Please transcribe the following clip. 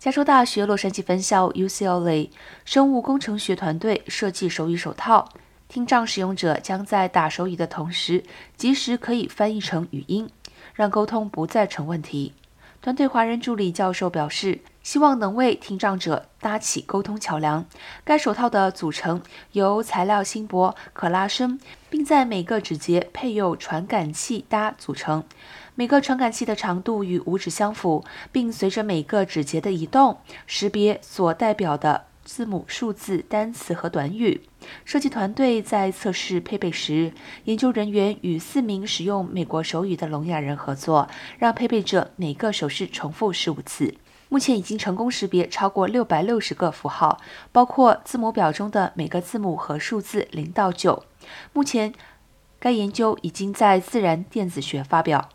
加州大学洛杉矶分校 UCLA 生物工程学团队设计手语手套，听障使用者将在打手语的同时，及时可以翻译成语音，让沟通不再成问题。团队华人助理教授表示，希望能为听障者搭起沟通桥梁。该手套的组成由材料轻薄、可拉伸，并在每个指节配有传感器搭组成。每个传感器的长度与五指相符，并随着每个指节的移动，识别所代表的字母、数字、单词和短语。设计团队在测试配备时，研究人员与四名使用美国手语的聋哑人合作，让配备者每个手势重复十五次。目前已经成功识别超过六百六十个符号，包括字母表中的每个字母和数字零到九。目前，该研究已经在《自然电子学》发表。